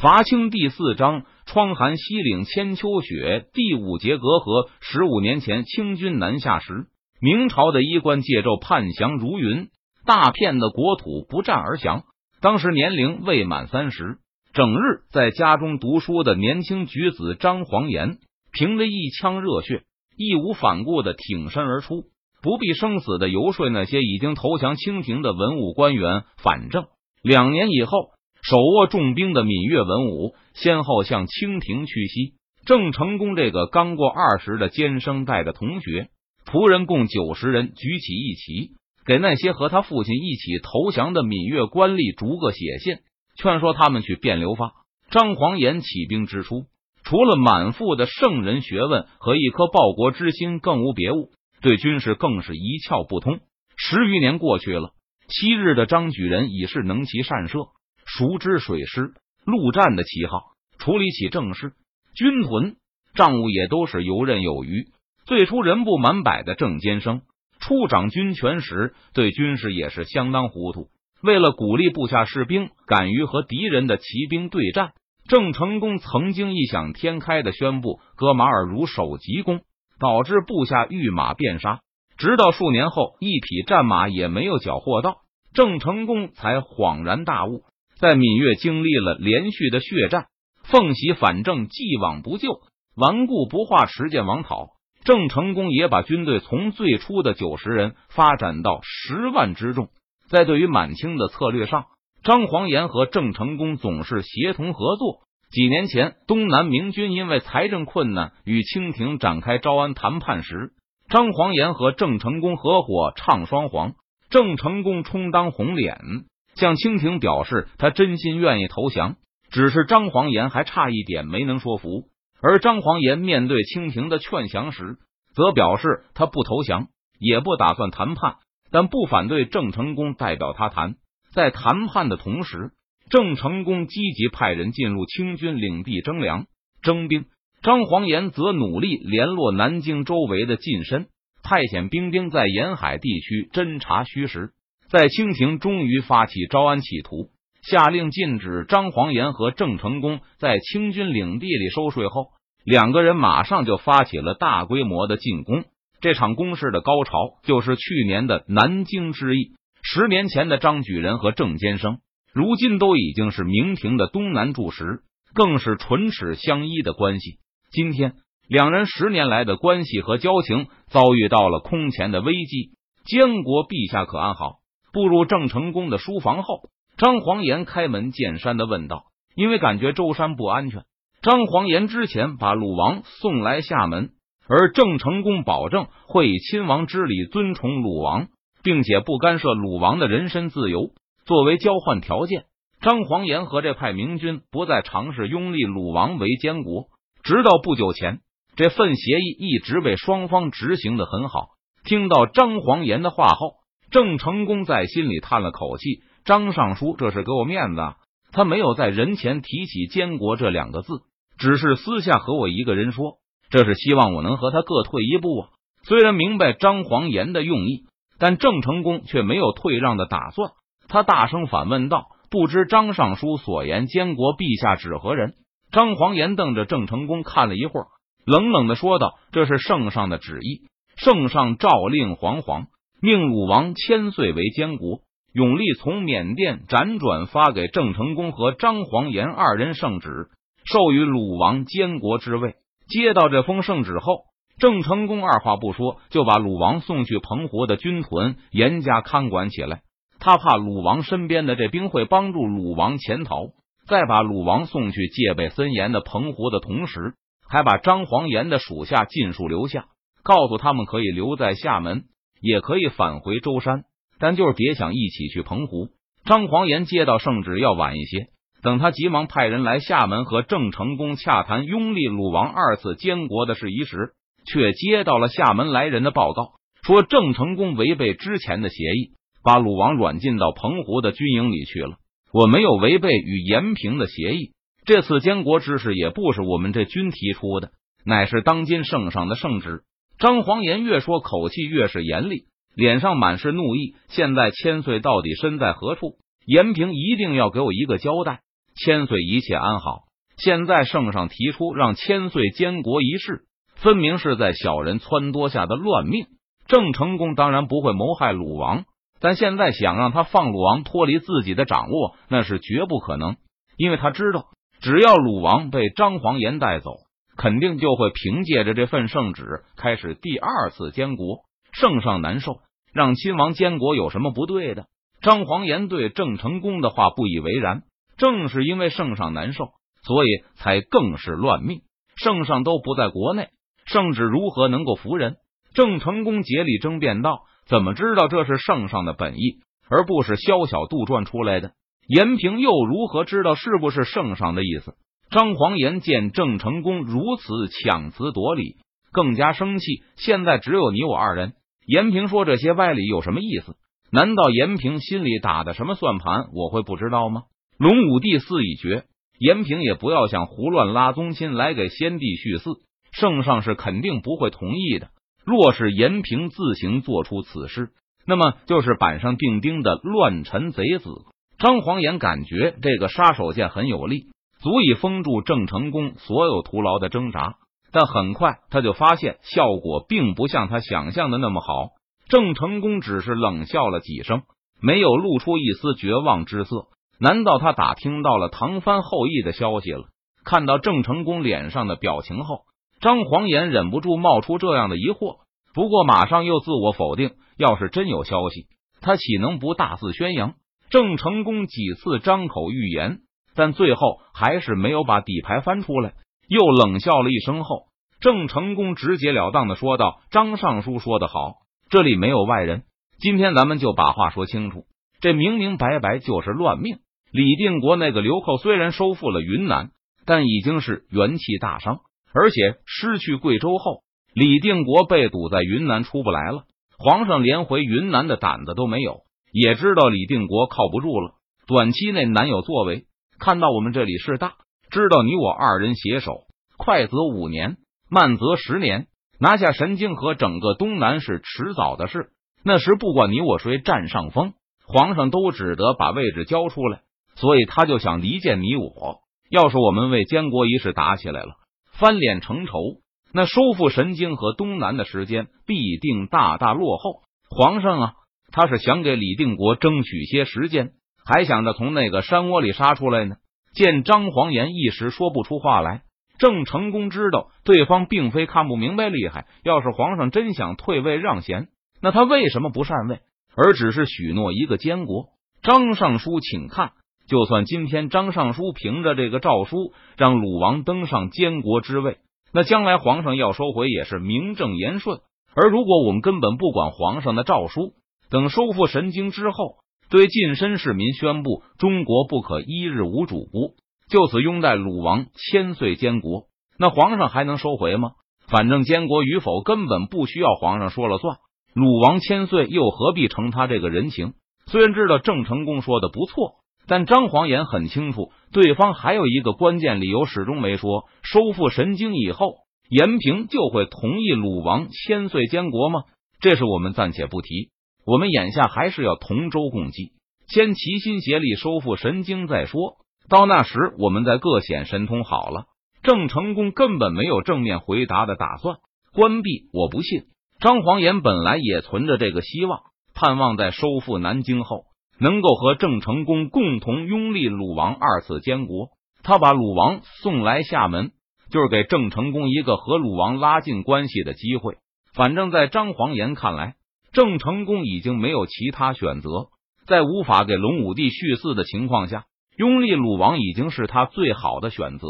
伐清第四章：窗含西岭千秋雪。第五节隔阂。十五年前，清军南下时，明朝的衣冠戒胄，叛降如云，大片的国土不战而降。当时年龄未满三十，整日在家中读书的年轻举子张黄岩，凭着一腔热血，义无反顾的挺身而出。不必生死的游说那些已经投降清廷的文武官员反正。两年以后，手握重兵的闽越文武先后向清廷屈膝。郑成功这个刚过二十的监生带着同学仆人共九十人举起一旗，给那些和他父亲一起投降的闽越官吏逐个写信，劝说他们去变流发。张煌言起兵之初，除了满腹的圣人学问和一颗报国之心，更无别物。对军事更是一窍不通。十余年过去了，昔日的张举人已是能骑善射、熟知水师、陆战的旗号，处理起政事、军屯账务也都是游刃有余。最初人不满百的郑坚生出掌军权时，对军事也是相当糊涂。为了鼓励部下士兵敢于和敌人的骑兵对战，郑成功曾经异想天开的宣布割马尔如首级功。导致部下遇马便杀，直到数年后一匹战马也没有缴获到，郑成功才恍然大悟。在闽粤经历了连续的血战，奉喜反正，既往不咎，顽固不化，持剑亡讨。郑成功也把军队从最初的九十人发展到十万之众。在对于满清的策略上，张黄岩和郑成功总是协同合作。几年前，东南明军因为财政困难与清廷展开招安谈判时，张黄岩和郑成功合伙唱双簧，郑成功充当红脸，向清廷表示他真心愿意投降。只是张黄岩还差一点没能说服，而张黄岩面对清廷的劝降时，则表示他不投降，也不打算谈判，但不反对郑成功代表他谈。在谈判的同时。郑成功积极派人进入清军领地征粮征兵，张黄岩则努力联络南京周围的近身，派遣兵丁在沿海地区侦查虚实。在清廷终于发起招安企图，下令禁止张黄岩和郑成功在清军领地里收税后，两个人马上就发起了大规模的进攻。这场攻势的高潮就是去年的南京之役。十年前的张举人和郑坚生。如今都已经是明廷的东南柱石，更是唇齿相依的关系。今天两人十年来的关系和交情遭遇到了空前的危机。监国陛下可安好？步入郑成功的书房后，张黄岩开门见山的问道：“因为感觉舟山不安全。”张黄岩之前把鲁王送来厦门，而郑成功保证会以亲王之礼尊崇鲁王，并且不干涉鲁王的人身自由。作为交换条件，张黄岩和这派明军不再尝试拥立鲁王为监国。直到不久前，这份协议一直被双方执行的很好。听到张黄岩的话后，郑成功在心里叹了口气：“张尚书这是给我面子，他没有在人前提起监国这两个字，只是私下和我一个人说，这是希望我能和他各退一步啊。”虽然明白张黄岩的用意，但郑成功却没有退让的打算。他大声反问道：“不知张尚书所言，监国陛下指何人？”张黄岩瞪着郑成功看了一会儿，冷冷的说道：“这是圣上的旨意。圣上诏令皇皇，命鲁王千岁为监国。永历从缅甸辗转发给郑成功和张黄岩二人圣旨，授予鲁王监国之位。”接到这封圣旨后，郑成功二话不说，就把鲁王送去澎湖的军屯严加看管起来。他怕鲁王身边的这兵会帮助鲁王潜逃，再把鲁王送去戒备森严的澎湖的同时，还把张黄岩的属下尽数留下，告诉他们可以留在厦门，也可以返回舟山，但就是别想一起去澎湖。张黄岩接到圣旨要晚一些，等他急忙派人来厦门和郑成功洽谈拥立鲁王二次监国的事宜时，却接到了厦门来人的报告，说郑成功违背之前的协议。把鲁王软禁到澎湖的军营里去了。我没有违背与延平的协议。这次监国之事也不是我们这军提出的，乃是当今圣上的圣旨。张黄岩越说口气越是严厉，脸上满是怒意。现在千岁到底身在何处？延平一定要给我一个交代。千岁一切安好。现在圣上提出让千岁监国一事，分明是在小人撺掇下的乱命。郑成功当然不会谋害鲁王，但现在想让他放鲁王脱离自己的掌握，那是绝不可能。因为他知道，只要鲁王被张黄岩带走，肯定就会凭借着这份圣旨开始第二次监国。圣上难受，让亲王监国有什么不对的？张黄岩对郑成功的话不以为然，正是因为圣上难受。所以才更是乱命。圣上都不在国内，圣旨如何能够服人？郑成功竭力争辩道：“怎么知道这是圣上的本意，而不是萧小杜撰出来的？严平又如何知道是不是圣上的意思？”张黄岩见郑成功如此强词夺理，更加生气。现在只有你我二人。严平说这些歪理有什么意思？难道严平心里打的什么算盘？我会不知道吗？龙武帝肆意绝。严平也不要想胡乱拉宗亲来给先帝续嗣，圣上是肯定不会同意的。若是严平自行做出此事，那么就是板上钉钉的乱臣贼子。张黄岩感觉这个杀手锏很有力，足以封住郑成功所有徒劳的挣扎。但很快他就发现效果并不像他想象的那么好。郑成功只是冷笑了几声，没有露出一丝绝望之色。难道他打听到了唐蕃后裔的消息了？看到郑成功脸上的表情后，张黄岩忍不住冒出这样的疑惑。不过马上又自我否定：要是真有消息，他岂能不大肆宣扬？郑成功几次张口预言，但最后还是没有把底牌翻出来。又冷笑了一声后，郑成功直截了当的说道：“张尚书说的好，这里没有外人。今天咱们就把话说清楚，这明明白白就是乱命。”李定国那个流寇虽然收复了云南，但已经是元气大伤，而且失去贵州后，李定国被堵在云南出不来了。皇上连回云南的胆子都没有，也知道李定国靠不住了，短期内难有作为。看到我们这里势大，知道你我二人携手，快则五年，慢则十年，拿下神经和整个东南是迟早的事。那时不管你我谁占上风，皇上都只得把位置交出来。所以他就想离间你我。要是我们为监国一事打起来了，翻脸成仇，那收复神经和东南的时间必定大大落后。皇上啊，他是想给李定国争取些时间，还想着从那个山窝里杀出来呢。见张黄岩一时说不出话来，郑成功知道对方并非看不明白厉害。要是皇上真想退位让贤，那他为什么不禅位，而只是许诺一个监国？张尚书，请看。就算今天张尚书凭着这个诏书让鲁王登上监国之位，那将来皇上要收回也是名正言顺。而如果我们根本不管皇上的诏书，等收复神经之后，对近身市民宣布中国不可一日无主，就此拥戴鲁王千岁监国，那皇上还能收回吗？反正监国与否根本不需要皇上说了算，鲁王千岁又何必承他这个人情？虽然知道郑成功说的不错。但张黄岩很清楚，对方还有一个关键理由始终没说。收复神经以后，延平就会同意鲁王千岁监国吗？这是我们暂且不提。我们眼下还是要同舟共济，先齐心协力收复神经再说。到那时，我们再各显神通好了。郑成功根本没有正面回答的打算，关闭。我不信。张黄岩本来也存着这个希望，盼望在收复南京后。能够和郑成功共同拥立鲁王二次监国，他把鲁王送来厦门，就是给郑成功一个和鲁王拉近关系的机会。反正，在张黄岩看来，郑成功已经没有其他选择，在无法给隆武帝续嗣的情况下，拥立鲁王已经是他最好的选择。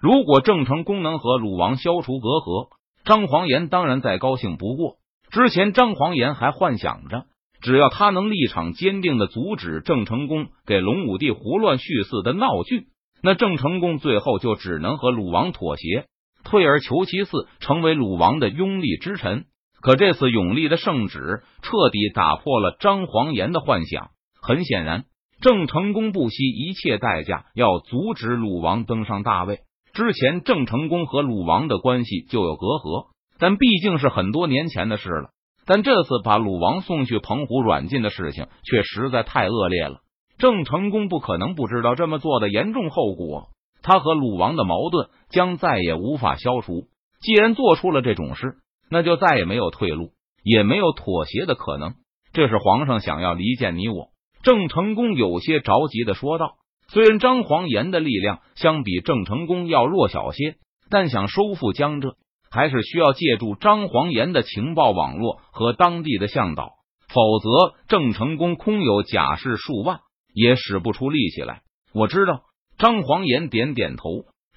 如果郑成功能和鲁王消除隔阂，张黄岩当然再高兴不过。之前，张黄岩还幻想着。只要他能立场坚定的阻止郑成功给隆武帝胡乱续嗣的闹剧，那郑成功最后就只能和鲁王妥协，退而求其次，成为鲁王的拥立之臣。可这次永历的圣旨彻底打破了张黄岩的幻想。很显然，郑成功不惜一切代价要阻止鲁王登上大位。之前郑成功和鲁王的关系就有隔阂，但毕竟是很多年前的事了。但这次把鲁王送去澎湖软禁的事情却实在太恶劣了。郑成功不可能不知道这么做的严重后果。他和鲁王的矛盾将再也无法消除。既然做出了这种事，那就再也没有退路，也没有妥协的可能。这是皇上想要离间你我。郑成功有些着急的说道：“虽然张黄岩的力量相比郑成功要弱小些，但想收复江浙，还是需要借助张黄岩的情报网络和当地的向导。否则，郑成功空有甲士数万，也使不出力气来。我知道。”张黄岩点点头。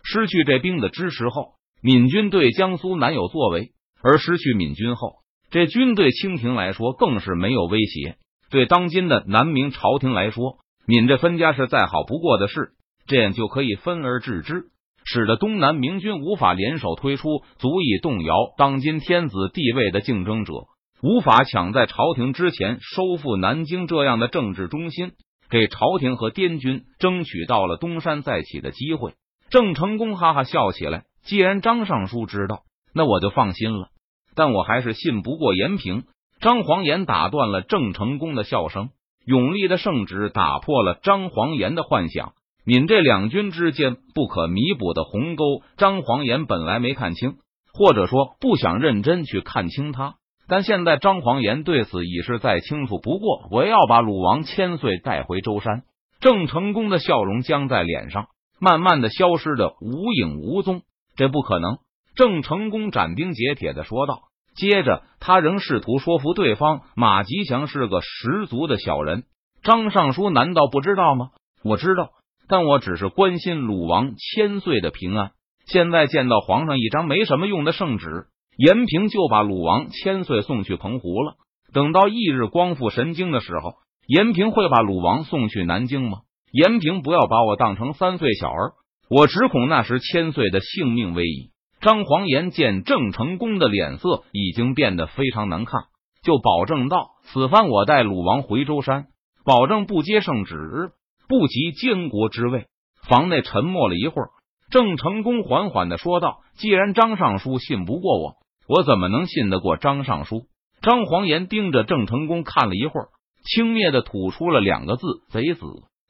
失去这兵的支持后，闽军对江苏难有作为；而失去闽军后，这军对清廷来说更是没有威胁。对当今的南明朝廷来说，闽这分家是再好不过的事，这样就可以分而治之，使得东南明军无法联手推出足以动摇当今天子地位的竞争者，无法抢在朝廷之前收复南京这样的政治中心。给朝廷和滇军争取到了东山再起的机会。郑成功哈哈笑起来。既然张尚书知道，那我就放心了。但我还是信不过严平。张黄岩打断了郑成功的笑声。永历的圣旨打破了张黄岩的幻想。闽这两军之间不可弥补的鸿沟，张黄岩本来没看清，或者说不想认真去看清他。但现在张黄岩对此已是再清楚不过。我要把鲁王千岁带回舟山。郑成功的笑容僵在脸上慢慢的消失的无影无踪。这不可能！郑成功斩钉截铁的说道。接着，他仍试图说服对方，马吉祥是个十足的小人。张尚书难道不知道吗？我知道，但我只是关心鲁王千岁的平安。现在见到皇上一张没什么用的圣旨。延平就把鲁王千岁送去澎湖了。等到翌日光复神经的时候，延平会把鲁王送去南京吗？延平不要把我当成三岁小儿，我只恐那时千岁的性命危矣。张黄岩见郑成功的脸色已经变得非常难看，就保证道：“此番我带鲁王回舟山，保证不接圣旨，不及监国之位。”房内沉默了一会儿，郑成功缓缓的说道：“既然张尚书信不过我。”我怎么能信得过张尚书？张黄岩盯着郑成功看了一会儿，轻蔑的吐出了两个字：“贼子，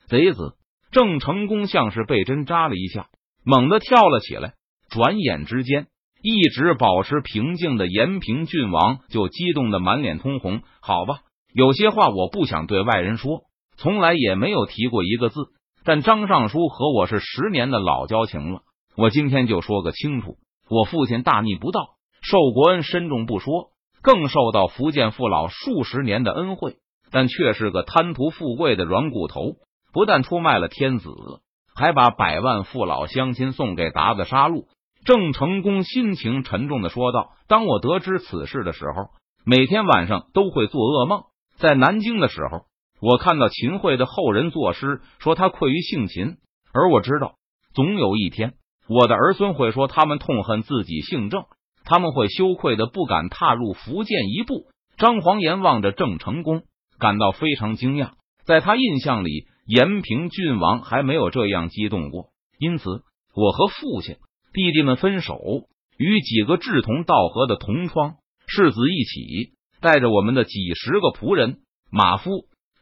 贼子。”郑成功像是被针扎了一下，猛地跳了起来。转眼之间，一直保持平静的延平郡王就激动的满脸通红。好吧，有些话我不想对外人说，从来也没有提过一个字。但张尚书和我是十年的老交情了，我今天就说个清楚。我父亲大逆不道。受国恩深重不说，更受到福建父老数十年的恩惠，但却是个贪图富贵的软骨头。不但出卖了天子，还把百万父老乡亲送给鞑子杀戮。郑成功心情沉重的说道：“当我得知此事的时候，每天晚上都会做噩梦。在南京的时候，我看到秦桧的后人作诗，说他愧于姓秦，而我知道，总有一天，我的儿孙会说他们痛恨自己姓郑。”他们会羞愧的不敢踏入福建一步。张黄岩望着郑成功，感到非常惊讶。在他印象里，延平郡王还没有这样激动过。因此，我和父亲、弟弟们分手，与几个志同道合的同窗世子一起，带着我们的几十个仆人、马夫，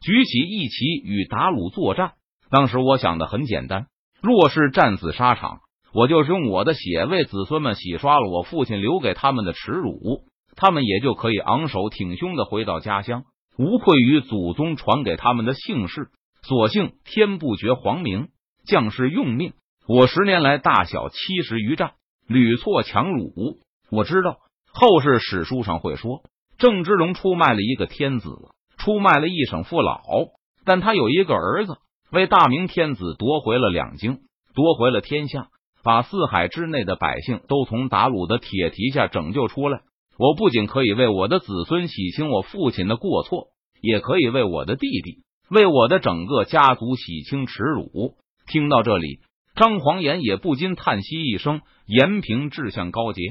举起一旗与达鲁作战。当时我想的很简单：若是战死沙场。我就是用我的血为子孙们洗刷了我父亲留给他们的耻辱，他们也就可以昂首挺胸的回到家乡，无愧于祖宗传给他们的姓氏。所幸天不绝皇明，将士用命。我十年来大小七十余战，屡挫强虏。我知道后世史书上会说，郑芝龙出卖了一个天子，出卖了一省父老，但他有一个儿子，为大明天子夺回了两京，夺回了天下。把四海之内的百姓都从打虏的铁蹄下拯救出来，我不仅可以为我的子孙洗清我父亲的过错，也可以为我的弟弟、为我的整个家族洗清耻辱。听到这里，张黄岩也不禁叹息一声：“延平志向高洁，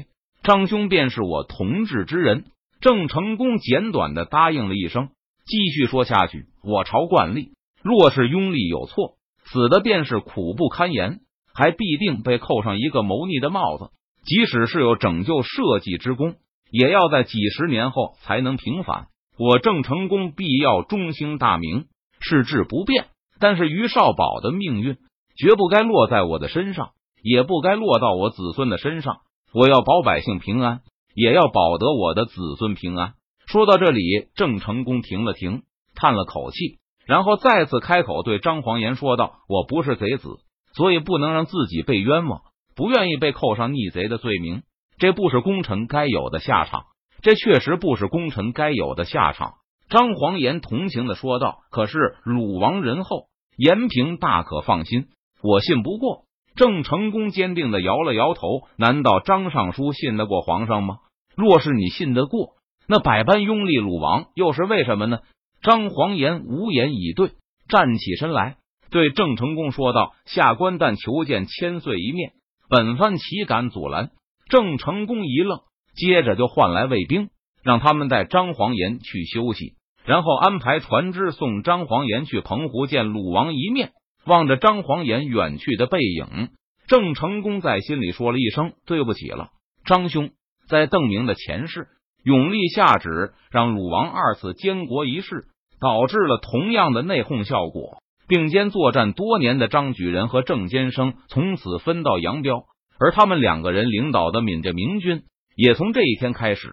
张兄便是我同志之人。”郑成功简短的答应了一声，继续说下去：“我朝惯例，若是拥立有错，死的便是苦不堪言。”还必定被扣上一个谋逆的帽子，即使是有拯救社稷之功，也要在几十年后才能平反。我郑成功必要中兴大明，世志不变，但是于少保的命运绝不该落在我的身上，也不该落到我子孙的身上。我要保百姓平安，也要保得我的子孙平安。说到这里，郑成功停了停，叹了口气，然后再次开口对张黄岩说道：“我不是贼子，所以不能让自己被冤枉，不愿意被扣上逆贼的罪名。这不是功臣该有的下场，这确实不是功臣该有的下场。”张黄岩同情的说道：“可是鲁王仁厚，延平大可放心，我信不过。”郑成功坚定的摇了摇头，难道张尚书信得过皇上吗？若是你信得过，那百般拥立鲁王又是为什么呢？张黄岩无言以对，站起身来对郑成功说道：“下官但求见千岁一面，本番岂敢阻拦？”郑成功一愣，接着就唤来卫兵，让他们带张黄岩去休息，然后安排船只送张黄岩去澎湖见鲁王一面。望着张黄岩远去的背影，郑成功在心里说了一声：“对不起了，张兄。”在邓明的前世，永历下旨让鲁王二次监国一事，导致了同样的内讧效果。并肩作战多年的张举人和郑坚生从此分道扬镳，而他们两个人领导的闽浙明军也从这一天开始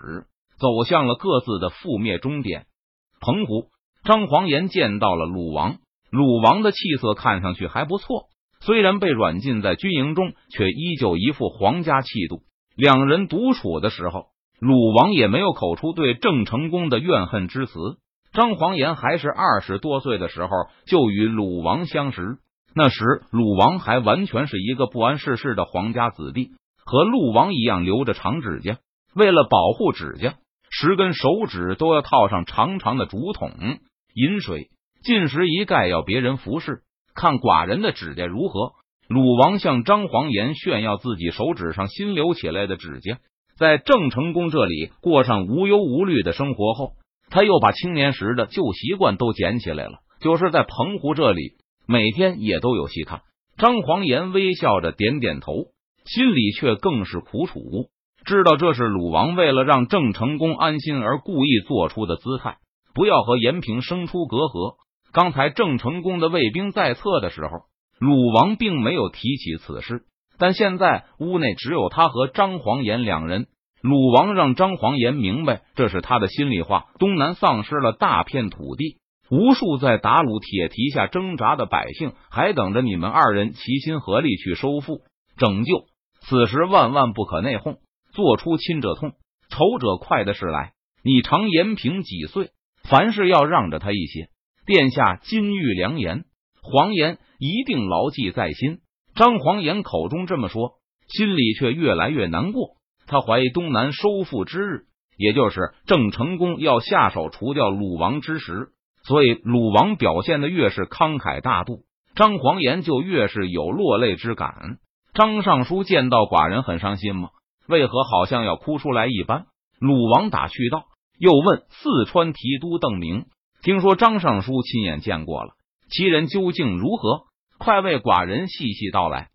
走向了各自的覆灭终点。澎湖，张黄岩见到了鲁王。鲁王的气色看上去还不错，虽然被软禁在军营中，却依旧一副皇家气度。两人独处的时候，鲁王也没有口出对郑成功的怨恨之词。张黄岩还是二十多岁的时候就与鲁王相识，那时鲁王还完全是一个不谙世事的皇家子弟，和陆王一样留着长指甲，为了保护指甲，十根手指都要套上长长的竹筒饮水。进食一概要别人服侍，看寡人的指甲如何？鲁王向张黄岩炫耀自己手指上新留起来的指甲。在郑成功这里过上无忧无虑的生活后，他又把青年时的旧习惯都捡起来了，就是在澎湖这里，每天也都有戏看。张黄岩微笑着点点头，心里却更是苦楚，知道这是鲁王为了让郑成功安心而故意做出的姿态，不要和延平生出隔阂。刚才郑成功的卫兵在侧的时候，鲁王并没有提起此事。但现在屋内只有他和张黄岩两人，鲁王让张黄岩明白这是他的心里话。东南丧失了大片土地，无数在打鲁铁蹄下挣扎的百姓，还等着你们二人齐心合力去收复拯救。此时万万不可内讧，做出亲者痛，仇者快的事来。你常延平几岁，凡事要让着他一些。殿下金玉良言，黄岩一定牢记在心。张黄岩口中这么说，心里却越来越难过。他怀疑东南收复之日，也就是郑成功要下手除掉鲁王之时，所以鲁王表现的越是慷慨大度，张黄岩就越是有落泪之感。张尚书见到寡人很伤心吗？为何好像要哭出来一般？鲁王打趣道，又问四川提督邓明。听说张尚书亲眼见过了，其人究竟如何？快为寡人细细道来。